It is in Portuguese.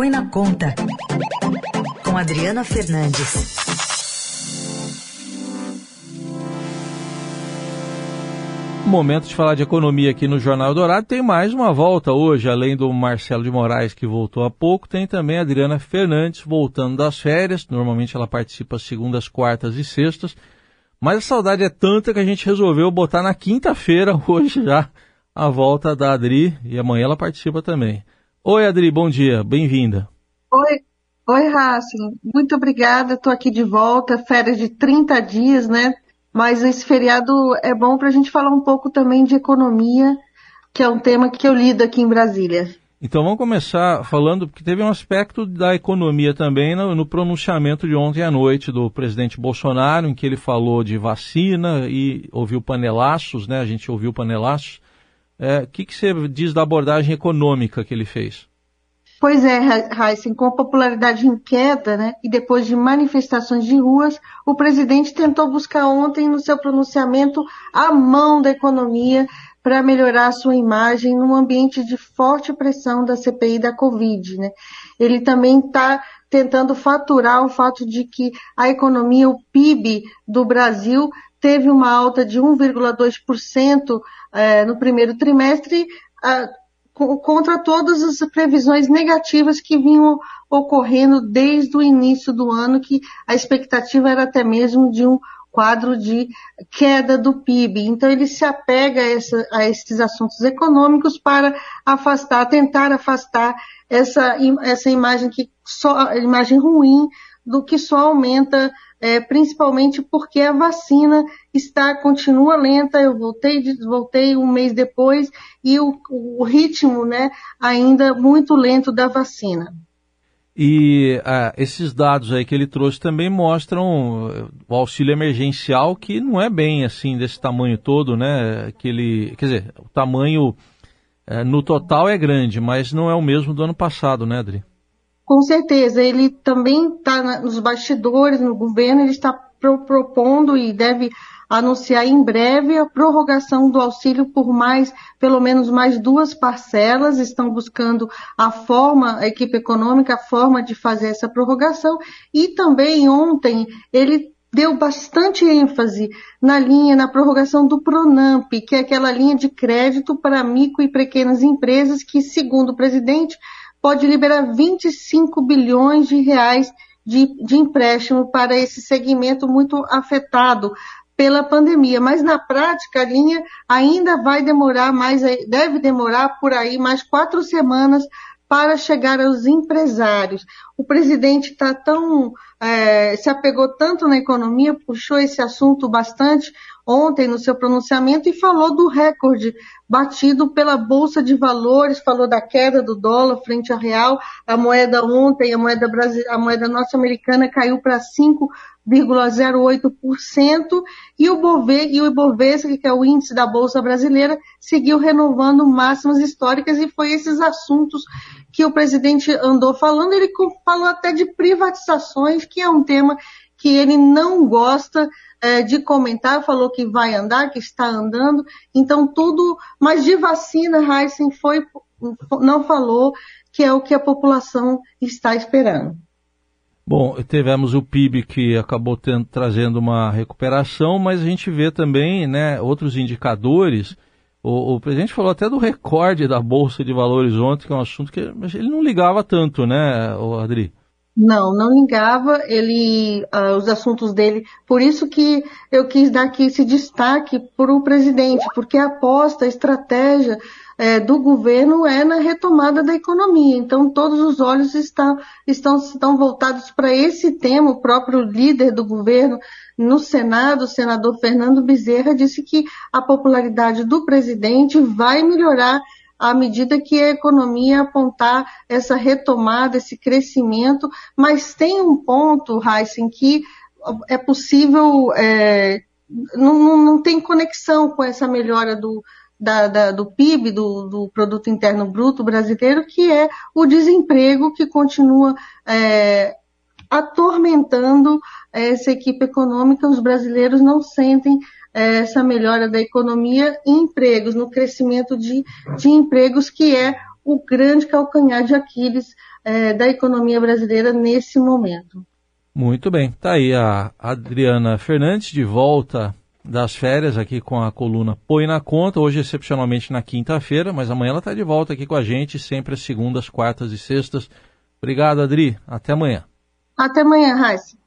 Põe na Conta, com Adriana Fernandes. Momento de falar de economia aqui no Jornal Dourado. Tem mais uma volta hoje, além do Marcelo de Moraes, que voltou há pouco, tem também a Adriana Fernandes voltando das férias. Normalmente ela participa segundas, quartas e sextas. Mas a saudade é tanta que a gente resolveu botar na quinta-feira, hoje já, a volta da Adri. E amanhã ela participa também. Oi, Adri, bom dia, bem-vinda. Oi, oi, Racing. Muito obrigada, estou aqui de volta, férias de 30 dias, né? Mas esse feriado é bom para a gente falar um pouco também de economia, que é um tema que eu lido aqui em Brasília. Então vamos começar falando, porque teve um aspecto da economia também no, no, pronunciamento de ontem à noite do presidente Bolsonaro, em que ele falou de vacina e ouviu panelaços, né? A gente ouviu panelaços. O é, que, que você diz da abordagem econômica que ele fez? Pois é, Heisen, com a popularidade em queda, né, e depois de manifestações de ruas, o presidente tentou buscar ontem no seu pronunciamento a mão da economia para melhorar sua imagem num ambiente de forte pressão da CPI da Covid. Né? Ele também está tentando faturar o fato de que a economia, o PIB do Brasil, teve uma alta de 1,2% é, no primeiro trimestre, contra todas as previsões negativas que vinham ocorrendo desde o início do ano, que a expectativa era até mesmo de um quadro de queda do PIB. Então ele se apega a, essa, a esses assuntos econômicos para afastar, tentar afastar essa, essa imagem que só, imagem ruim do que só aumenta é, principalmente porque a vacina está continua lenta. Eu voltei, voltei um mês depois e o, o ritmo, né, ainda muito lento da vacina. E ah, esses dados aí que ele trouxe também mostram eh, o auxílio emergencial que não é bem assim desse tamanho todo, né? Que ele, quer dizer, o tamanho eh, no total é grande, mas não é o mesmo do ano passado, né, Adri? Com certeza, ele também está nos bastidores, no governo, ele está pro, propondo e deve anunciar em breve a prorrogação do auxílio por mais, pelo menos mais duas parcelas. Estão buscando a forma, a equipe econômica, a forma de fazer essa prorrogação. E também ontem ele deu bastante ênfase na linha, na prorrogação do Pronamp, que é aquela linha de crédito para micro e pequenas empresas que, segundo o presidente, pode liberar 25 bilhões de reais de, de empréstimo para esse segmento muito afetado pela pandemia. Mas na prática a linha ainda vai demorar mais, deve demorar por aí mais quatro semanas para chegar aos empresários. O presidente está tão é, se apegou tanto na economia, puxou esse assunto bastante ontem no seu pronunciamento e falou do recorde batido pela Bolsa de Valores, falou da queda do dólar frente ao real, a moeda ontem, a moeda, a moeda norte-americana caiu para 5,08% e o Bove, e o Ibovespa, que é o índice da Bolsa brasileira, seguiu renovando máximas históricas e foi esses assuntos que o presidente andou falando, ele falou até de privatizações, que é um tema que ele não gosta é, de comentar, falou que vai andar, que está andando, então tudo, mas de vacina, Heisen foi, não falou, que é o que a população está esperando. Bom, tivemos o PIB que acabou tendo, trazendo uma recuperação, mas a gente vê também né, outros indicadores. O, o, presidente falou até do recorde da Bolsa de Valores ontem, que é um assunto que ele não ligava tanto, né, Adri? Não, não ligava. Ele, uh, os assuntos dele. Por isso que eu quis dar aqui esse destaque para o presidente, porque a aposta, a estratégia é, do governo é na retomada da economia. Então, todos os olhos estão, estão, estão voltados para esse tema. O próprio líder do governo no Senado, o senador Fernando Bezerra, disse que a popularidade do presidente vai melhorar à medida que a economia apontar essa retomada, esse crescimento, mas tem um ponto, Heisen, que é possível, é, não, não, tem conexão com essa melhora do, da, da, do PIB, do, do, Produto Interno Bruto brasileiro, que é o desemprego que continua é, atormentando essa equipe econômica. Os brasileiros não sentem essa melhora da economia em empregos, no crescimento de, de empregos, que é o grande calcanhar de Aquiles é, da economia brasileira nesse momento. Muito bem, tá aí a Adriana Fernandes de volta das férias aqui com a coluna Põe na Conta, hoje excepcionalmente na quinta-feira, mas amanhã ela está de volta aqui com a gente, sempre às segundas, quartas e sextas. Obrigado, Adri. Até amanhã. Até amanhã, Raíssa.